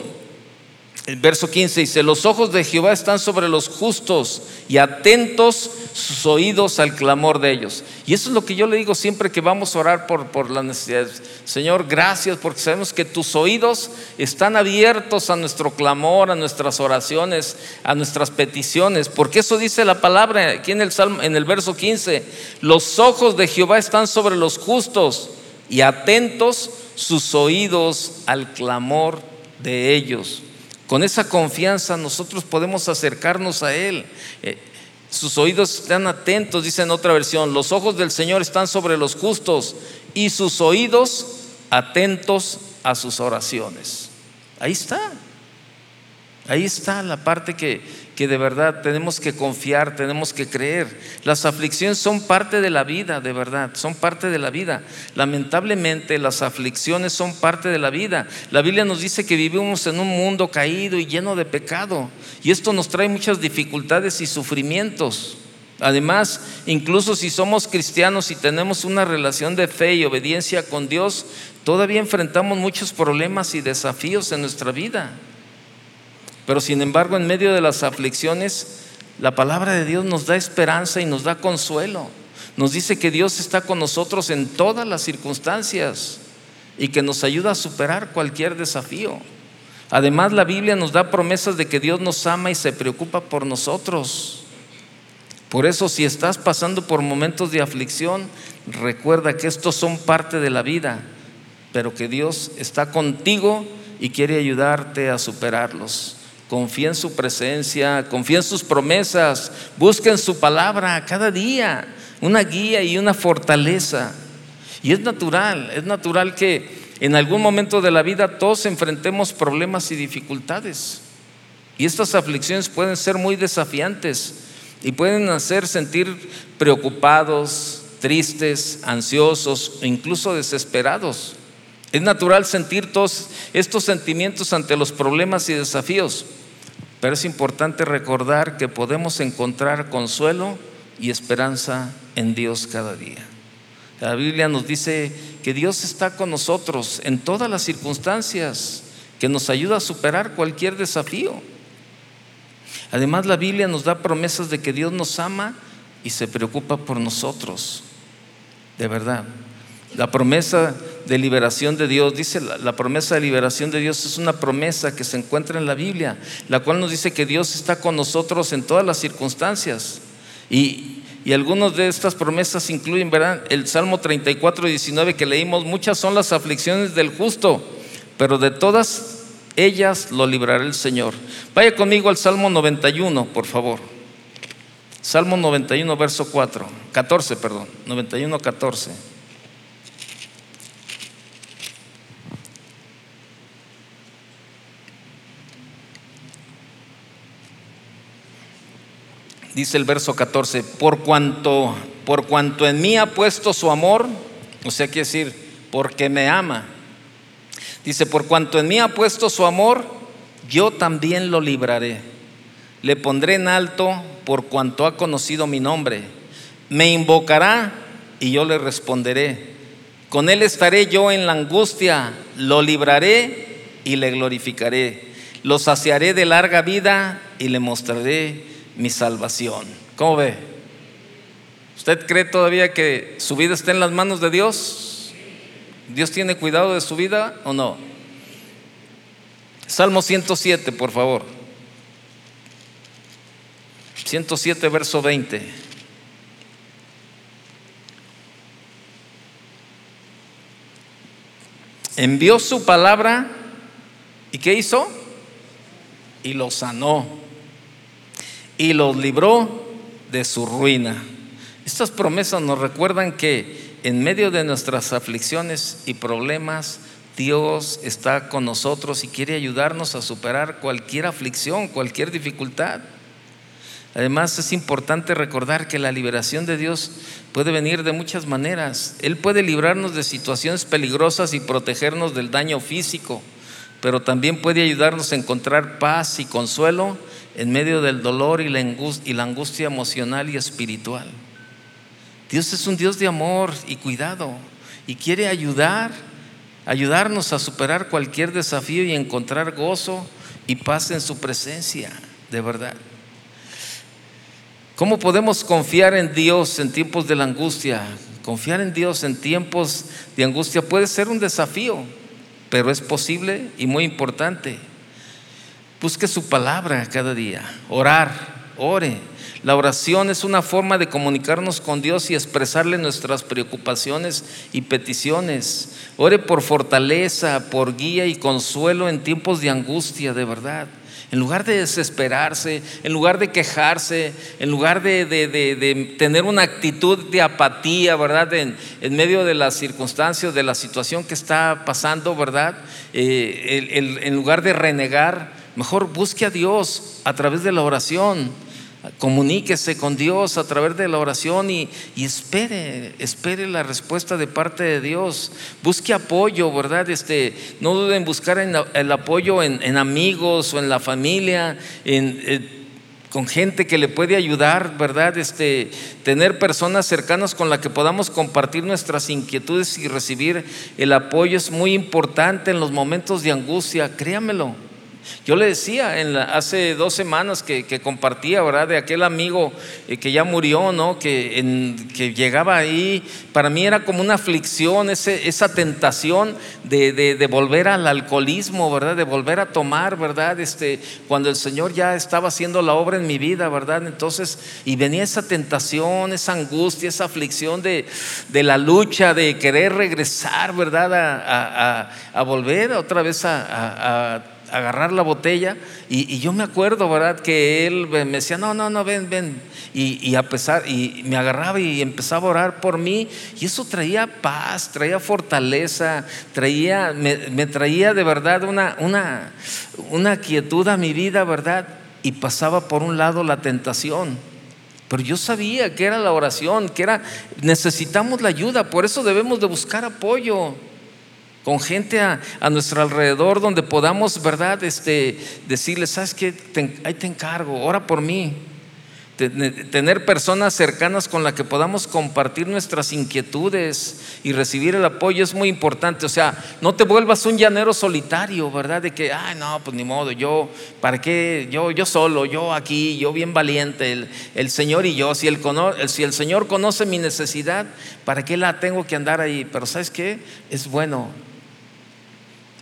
el verso 15 dice, los ojos de Jehová están sobre los justos y atentos sus oídos al clamor de ellos. Y eso es lo que yo le digo siempre que vamos a orar por, por las necesidades. Señor, gracias porque sabemos que tus oídos están abiertos a nuestro clamor, a nuestras oraciones, a nuestras peticiones. Porque eso dice la palabra aquí en el, Salmo, en el verso 15. Los ojos de Jehová están sobre los justos y atentos sus oídos al clamor de ellos. Con esa confianza nosotros podemos acercarnos a Él. Eh, sus oídos están atentos, dice en otra versión. Los ojos del Señor están sobre los justos y sus oídos atentos a sus oraciones. Ahí está. Ahí está la parte que, que de verdad tenemos que confiar, tenemos que creer. Las aflicciones son parte de la vida, de verdad, son parte de la vida. Lamentablemente las aflicciones son parte de la vida. La Biblia nos dice que vivimos en un mundo caído y lleno de pecado. Y esto nos trae muchas dificultades y sufrimientos. Además, incluso si somos cristianos y tenemos una relación de fe y obediencia con Dios, todavía enfrentamos muchos problemas y desafíos en nuestra vida. Pero sin embargo, en medio de las aflicciones, la palabra de Dios nos da esperanza y nos da consuelo. Nos dice que Dios está con nosotros en todas las circunstancias y que nos ayuda a superar cualquier desafío. Además, la Biblia nos da promesas de que Dios nos ama y se preocupa por nosotros. Por eso, si estás pasando por momentos de aflicción, recuerda que estos son parte de la vida, pero que Dios está contigo y quiere ayudarte a superarlos. Confía en su presencia, confía en sus promesas, busca en su palabra cada día una guía y una fortaleza. Y es natural, es natural que en algún momento de la vida todos enfrentemos problemas y dificultades. Y estas aflicciones pueden ser muy desafiantes y pueden hacer sentir preocupados, tristes, ansiosos incluso desesperados. Es natural sentir todos estos sentimientos ante los problemas y desafíos, pero es importante recordar que podemos encontrar consuelo y esperanza en Dios cada día. La Biblia nos dice que Dios está con nosotros en todas las circunstancias, que nos ayuda a superar cualquier desafío. Además, la Biblia nos da promesas de que Dios nos ama y se preocupa por nosotros. De verdad. La promesa de liberación de Dios, dice la, promesa de liberación de Dios es una promesa que se encuentra en la Biblia, la cual nos dice que Dios está con nosotros en todas las circunstancias. Y, y algunas de estas promesas incluyen, verán, el Salmo 34, 19 que leímos, muchas son las aflicciones del justo, pero de todas ellas lo librará el Señor. Vaya conmigo al Salmo 91, por favor. Salmo 91, verso 4, 14, perdón, 91, 14. Dice el verso 14, por cuanto, por cuanto en mí ha puesto su amor, o sea, quiere decir, porque me ama. Dice, por cuanto en mí ha puesto su amor, yo también lo libraré. Le pondré en alto por cuanto ha conocido mi nombre. Me invocará y yo le responderé. Con él estaré yo en la angustia, lo libraré y le glorificaré. Lo saciaré de larga vida y le mostraré mi salvación. ¿Cómo ve? ¿Usted cree todavía que su vida está en las manos de Dios? ¿Dios tiene cuidado de su vida o no? Salmo 107, por favor. 107, verso 20. Envió su palabra y ¿qué hizo? Y lo sanó y los libró de su ruina. Estas promesas nos recuerdan que en medio de nuestras aflicciones y problemas, Dios está con nosotros y quiere ayudarnos a superar cualquier aflicción, cualquier dificultad. Además es importante recordar que la liberación de Dios puede venir de muchas maneras. Él puede librarnos de situaciones peligrosas y protegernos del daño físico, pero también puede ayudarnos a encontrar paz y consuelo en medio del dolor y la, angustia, emocional y espiritual. Dios es un Dios de amor y cuidado y quiere ayudar, ayudarnos a superar cualquier desafío y encontrar gozo y paz en su presencia, de verdad. ¿Cómo podemos confiar en Dios en tiempos de la angustia? Confiar en Dios en tiempos de angustia puede ser un desafío, pero es posible y muy importante. Busque su palabra cada día, orar, ore. La oración es una forma de comunicarnos con Dios y expresarle nuestras preocupaciones y peticiones. Ore por fortaleza, por guía y consuelo en tiempos de angustia, de verdad. En lugar de desesperarse, en lugar de quejarse, en lugar de, tener una actitud de apatía, ¿verdad? En, medio de las circunstancias, de la situación que está pasando, ¿verdad? Eh, en lugar de renegar, Mejor busque a Dios a través de la oración. Comuníquese con Dios a través de la oración y, espere, espere la respuesta de parte de Dios. Busque apoyo, ¿verdad? Este, no duden en buscar el apoyo en, amigos o en la familia, en, con gente que le puede ayudar, ¿verdad? Este, tener personas cercanas con las que podamos compartir nuestras inquietudes y recibir el apoyo es muy importante en los momentos de angustia, créamelo. Yo le decía hace dos semanas que, compartía, ¿verdad? De aquel amigo eh, que ya murió, ¿no? Que, que, llegaba ahí, para mí era como una aflicción, esa tentación de, volver al alcoholismo, ¿verdad? De volver a tomar, ¿verdad? Este, cuando el Señor ya estaba haciendo la obra en mi vida, ¿verdad? Entonces, y venía esa tentación, esa angustia, esa aflicción de, la lucha, de querer regresar, ¿verdad? A, volver otra vez a agarrar la botella y, yo me acuerdo, ¿verdad? Que él me decía, no, no, no, ven, ven. Y, a pesar, y me agarraba y empezaba a orar por mí y eso traía paz, traía fortaleza, traía, me, traía de verdad una, una, una quietud a mi vida, ¿verdad? Y pasaba por un lado la tentación. Pero yo sabía que era la oración, que era, necesitamos la ayuda, por eso debemos de buscar apoyo con gente a, nuestro alrededor donde podamos, ¿verdad? Este, decirles, ¿sabes qué? ahí te encargo, ora por mí. Tener personas cercanas con las que podamos compartir nuestras inquietudes y recibir el apoyo es muy importante. O sea, no te vuelvas un llanero solitario, ¿verdad? De que, ay, no, pues ni modo, yo, ¿para qué? Yo, yo solo, yo aquí, yo bien valiente, el, el Señor y yo. Si el, si el Señor conoce mi necesidad, ¿para qué la tengo que andar ahí? Pero ¿sabes qué? Es bueno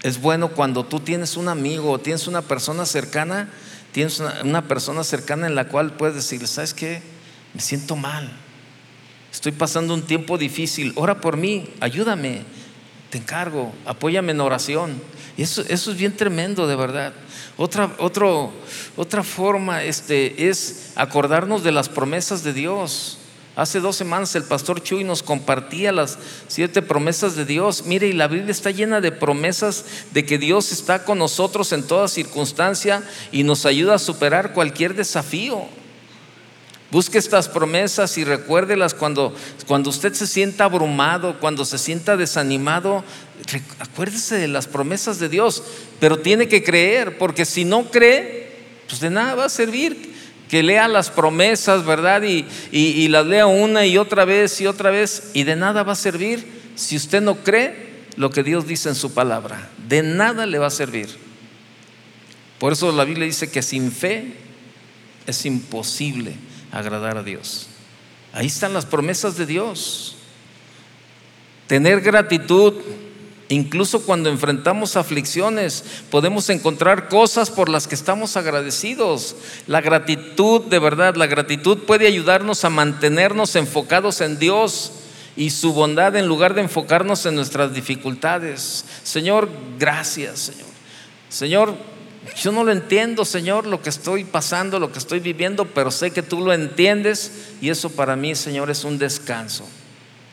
es bueno cuando tú tienes un amigo, tienes una persona cercana, tienes una, persona cercana en la cual puedes decir, ¿sabes qué? Me siento mal. Estoy pasando un tiempo difícil. Ora por mí, ayúdame. Te encargo, apóyame en oración. Eso, eso es bien tremendo, de verdad. Otra, otra forma este, es acordarnos de las promesas de Dios. Hace dos semanas el pastor Chuy nos compartía las siete promesas de Dios. Mire, y la Biblia está llena de promesas de que Dios está con nosotros en toda circunstancia y nos ayuda a superar cualquier desafío. Busque estas promesas y recuérdelas cuando, cuando usted se sienta abrumado, cuando se sienta desanimado. Acuérdese de las promesas de Dios, pero tiene que creer, porque si no cree, pues de nada va a servir que lea las promesas, ¿verdad? Y, las lea una y otra vez y otra vez, y de nada va a servir si usted no cree lo que Dios dice en su palabra. De nada le va a servir. Por eso la Biblia dice que sin fe es imposible agradar a Dios. Ahí están las promesas de Dios. Tener gratitud Incluso cuando enfrentamos aflicciones, podemos encontrar cosas por las que estamos agradecidos. La gratitud, de verdad, la gratitud puede ayudarnos a mantenernos enfocados en Dios y su bondad en lugar de enfocarnos en nuestras dificultades. Señor, gracias, Señor. Señor, yo no lo entiendo, Señor, lo que estoy pasando, lo que estoy viviendo, pero sé que tú lo entiendes y eso para mí, Señor, es un descanso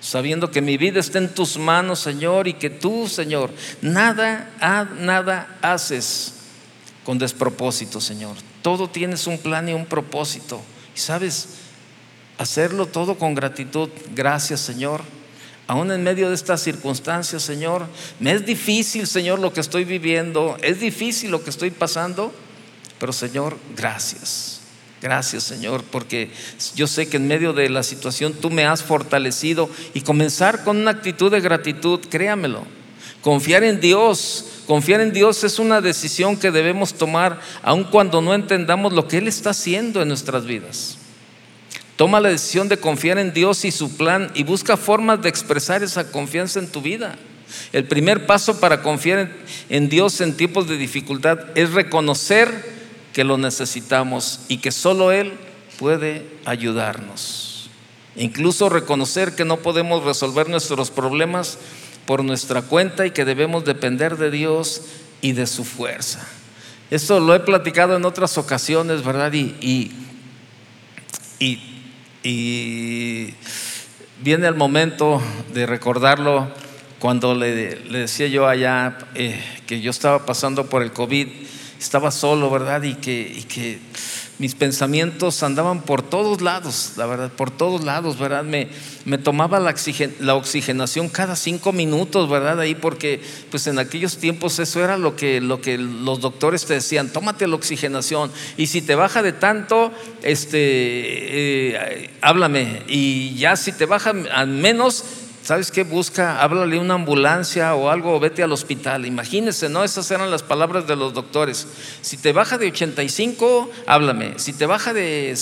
sabiendo que mi vida está en tus manos, Señor, y que tú, Señor, nada, nada haces con despropósito, Señor. Todo tienes un plan y un propósito. Y sabes, hacerlo todo con gratitud. Gracias, Señor. Aún en medio de estas circunstancias, Señor, me es difícil, Señor, lo que estoy viviendo, es difícil lo que estoy pasando, pero Señor, gracias. Gracias Señor, porque yo sé que en medio de la situación tú me has fortalecido y comenzar con una actitud de gratitud, créamelo. Confiar en Dios, confiar en Dios es una decisión que debemos tomar aun cuando no entendamos lo que Él está haciendo en nuestras vidas. Toma la decisión de confiar en Dios y su plan y busca formas de expresar esa confianza en tu vida. El primer paso para confiar en Dios en tiempos de dificultad es reconocer que lo necesitamos y que solo Él puede ayudarnos. Incluso reconocer que no podemos resolver nuestros problemas por nuestra cuenta y que debemos depender de Dios y de su fuerza. Esto lo he platicado en otras ocasiones, ¿verdad? Y, y, viene el momento de recordarlo cuando le, decía yo allá eh, que yo estaba pasando por el COVID estaba solo, ¿verdad? Y que, que mis pensamientos andaban por todos lados, la verdad, por todos lados, ¿verdad? Me, me tomaba la, la, oxigenación cada cinco minutos, ¿verdad? Ahí porque pues en aquellos tiempos eso era lo que, lo que los doctores te decían, tómate la oxigenación y si te baja de tanto, este, eh, háblame y ya si te baja al menos ¿Sabes qué? Busca, háblale una ambulancia o algo, o vete al hospital. Imagínese, ¿no? Esas eran las palabras de los doctores. Si te baja de 85, háblame. Si te baja de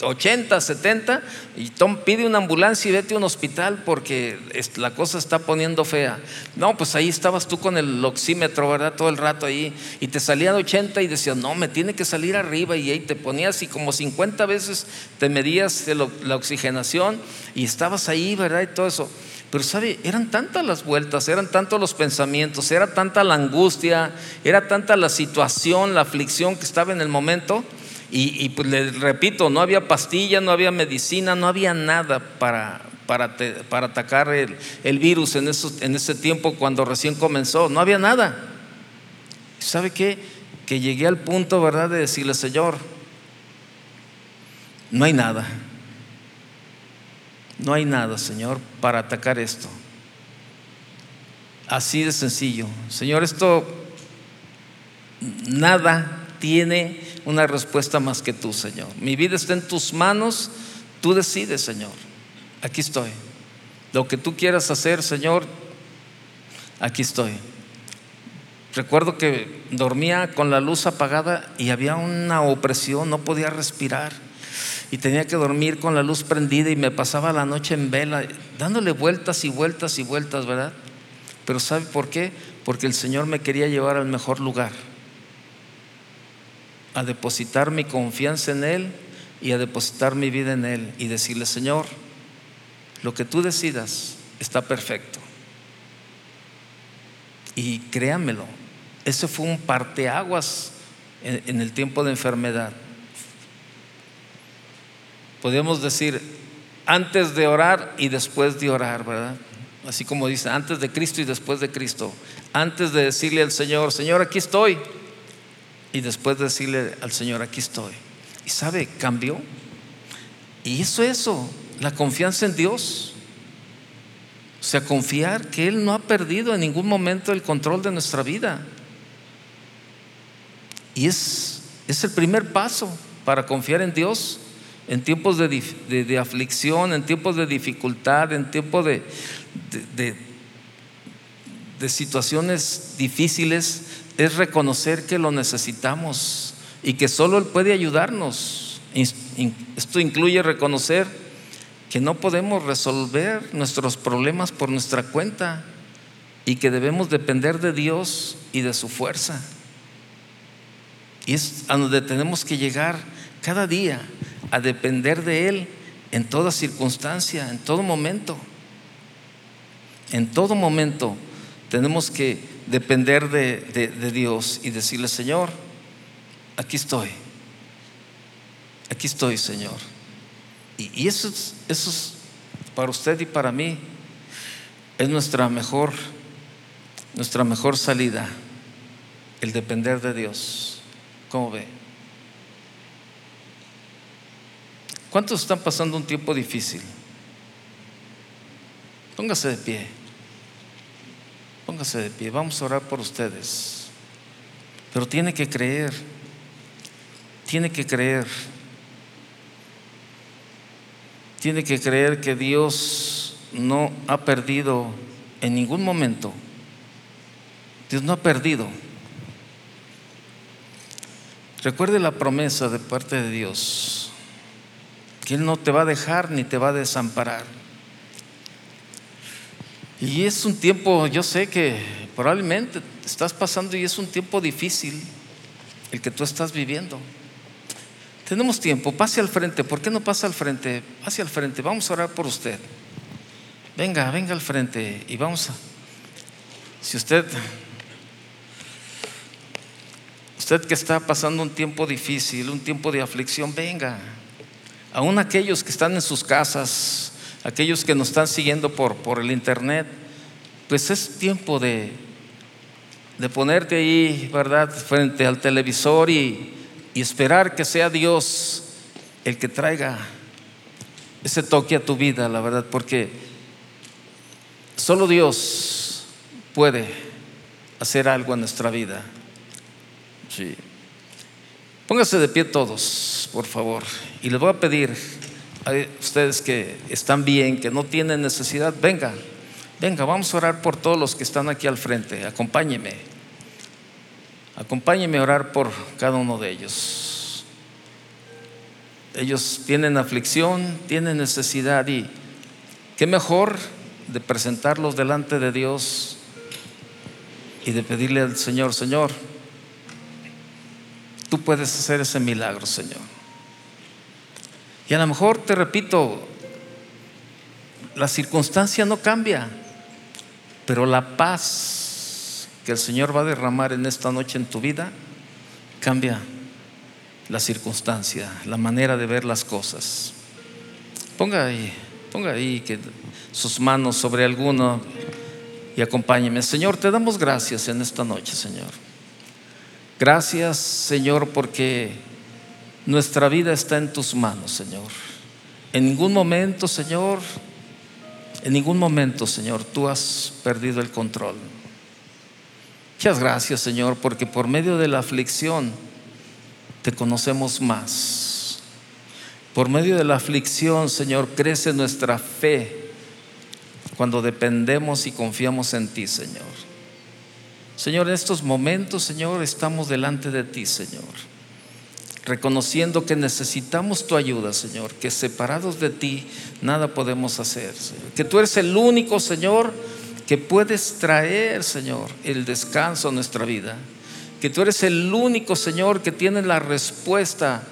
80, 70, y tom, pide una ambulancia y vete a un hospital porque la cosa está poniendo fea. No, pues ahí estabas tú con el oxímetro, ¿verdad? Todo el rato ahí, y te salía de 80 y decías, no, me tiene que salir arriba, y ahí te ponías y como 50 veces te medías la oxigenación y estabas ahí, ¿verdad? Y todo eso. Pero sabe, eran tantas las vueltas, eran tantos los pensamientos, era tanta la angustia, era tanta la situación, la aflicción que estaba en el momento. Y, pues le repito, no había pastilla, no había medicina, no había nada para, para, para atacar el, el virus en, en ese tiempo cuando recién comenzó. No había nada. ¿Sabe qué? Que llegué al punto, ¿verdad?, de decirle, Señor, no hay nada. No hay nada, Señor, para atacar esto. Así de sencillo. Señor, esto nada tiene una respuesta más que tú, Señor. Mi vida está en tus manos, tú decides, Señor. Aquí estoy. Lo que tú quieras hacer, Señor, aquí estoy. Recuerdo que dormía con la luz apagada y había una opresión, no podía respirar y tenía que dormir con la luz prendida y me pasaba la noche en vela, dándole vueltas y vueltas y vueltas, ¿verdad? Pero ¿sabe por qué? Porque el Señor me quería llevar al mejor lugar, a depositar mi confianza en Él y a depositar mi vida en Él y decirle, Señor, lo que tú decidas está perfecto. Y créanmelo, ese fue un parteaguas en el tiempo de enfermedad podemos decir antes de orar y después de orar, ¿verdad? Así como dice, antes de Cristo y después de Cristo. Antes de decirle al Señor, Señor, aquí estoy. Y después de decirle al Señor, aquí estoy. Y sabe, cambió. Y eso, eso, la confianza en Dios. O sea, confiar que Él no ha perdido en ningún momento el control de nuestra vida. Y es, es el primer paso para confiar en Dios en tiempos de, aflicción, en tiempos de dificultad, en tiempos de, de situaciones difíciles, es reconocer que lo necesitamos y que solo Él puede ayudarnos. Esto incluye reconocer que no podemos resolver nuestros problemas por nuestra cuenta y que debemos depender de Dios y de su fuerza. Y es a donde tenemos que llegar cada día a depender de Él en toda circunstancia, en todo momento. En todo momento tenemos que depender de, Dios y decirle, Señor, aquí estoy. Aquí estoy, Señor. Y, eso, es, eso es para usted y para mí es nuestra mejor, nuestra mejor salida, el depender de Dios. ¿Cómo ve? ¿Cuántos están pasando un tiempo difícil? Póngase de pie. Póngase de pie. Vamos a orar por ustedes. Pero tiene que creer. Tiene que creer. Tiene que creer que Dios no ha perdido en ningún momento. Dios no ha perdido. Recuerde la promesa de parte de Dios que Él no te va a dejar ni te va a desamparar. Y es un tiempo, yo sé que probablemente estás pasando y es un tiempo difícil el que tú estás viviendo. Tenemos tiempo, pase al frente. ¿Por qué no pasa al frente? Pase al frente, vamos a orar por usted. Venga, venga al frente y vamos a... Si usted, usted que está pasando un tiempo difícil, un tiempo de aflicción, venga, aún aquellos que están en sus casas, aquellos que nos están siguiendo por, por el internet, pues es tiempo de, de ponerte ahí, ¿verdad?, frente al televisor y y esperar que sea Dios el que traiga ese toque a tu vida, la verdad, porque solo Dios puede hacer algo en nuestra vida. Sí. Pónganse de pie todos, por favor, y les voy a pedir a ustedes que están bien, que no tienen necesidad, venga, venga, vamos a orar por todos los que están aquí al frente, acompáñeme, acompáñeme a orar por cada uno de ellos. Ellos tienen aflicción, tienen necesidad y qué mejor de presentarlos delante de Dios y de pedirle al Señor, Señor, tú puedes hacer ese milagro, Señor. Y a lo mejor, te repito, la circunstancia no cambia, pero la paz que el Señor va a derramar en esta noche en tu vida cambia la circunstancia, la manera de ver las cosas. Ponga ahí, ponga ahí que sus manos sobre alguno y acompáñeme. Señor, te damos gracias en esta noche, Señor. Gracias, Señor, porque nuestra vida está en tus manos, Señor. En ningún momento, Señor, en ningún momento, Señor, tú has perdido el control. Muchas gracias, Señor, porque por medio de la aflicción te conocemos más. Por medio de la aflicción, Señor, crece nuestra fe cuando dependemos y confiamos en ti, Señor. Señor, en estos momentos, Señor, estamos delante de ti, Señor reconociendo que necesitamos tu ayuda, Señor, que separados de ti nada podemos hacer, que tú eres el único, Señor, que puedes traer, Señor, el descanso a nuestra vida, que tú eres el único, Señor, que tiene la respuesta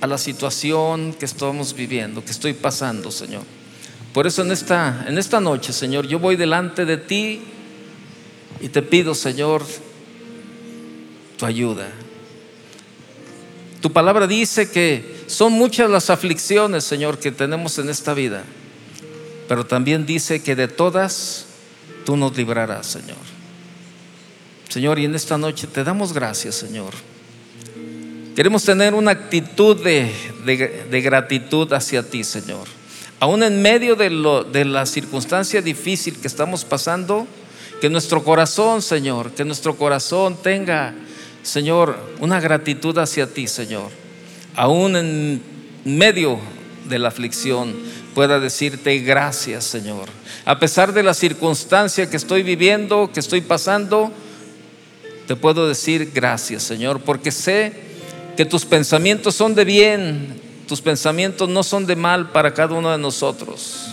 a la situación que estamos viviendo, que estoy pasando, Señor. Por eso en esta, en esta noche, Señor, yo voy delante de ti y te pido, Señor, tu ayuda. Tu palabra dice que son muchas las aflicciones, Señor, que tenemos en esta vida, pero también dice que de todas tú nos librarás, Señor. Señor, y en esta noche te damos gracias, Señor. Queremos tener una actitud de, de, gratitud hacia ti, Señor. Aún en medio de, lo, de la circunstancia difícil que estamos pasando, que nuestro corazón, Señor, que nuestro corazón tenga Señor, una gratitud hacia ti, Señor. Aún en medio de la aflicción pueda decirte gracias, Señor. A pesar de la circunstancia que estoy viviendo, que estoy pasando, te puedo decir gracias, Señor, porque sé que tus pensamientos son de bien, tus pensamientos no son de mal para cada uno de nosotros.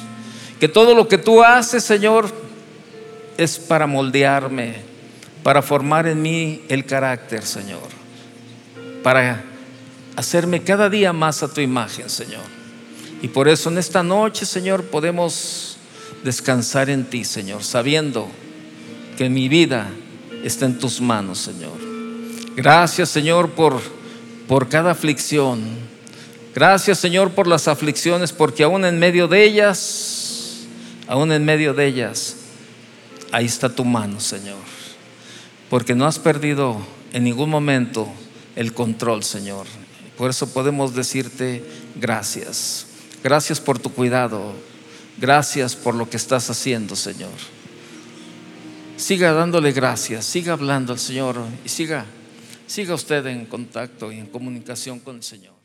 Que todo lo que tú haces, Señor, es para moldearme, para formar en mí el carácter, Señor, para hacerme cada día más a tu imagen, Señor. Y por eso en esta noche, Señor, podemos descansar en ti, Señor, sabiendo que mi vida está en tus manos, Señor. Gracias, Señor, por, por cada aflicción. Gracias, Señor, por las aflicciones, porque aún en medio de ellas, aún en medio de ellas, ahí está tu mano, Señor porque no has perdido en ningún momento el control, Señor. Por eso podemos decirte gracias. Gracias por tu cuidado. Gracias por lo que estás haciendo, Señor. Siga dándole gracias, siga hablando al Señor y siga, siga usted en contacto y en comunicación con el Señor.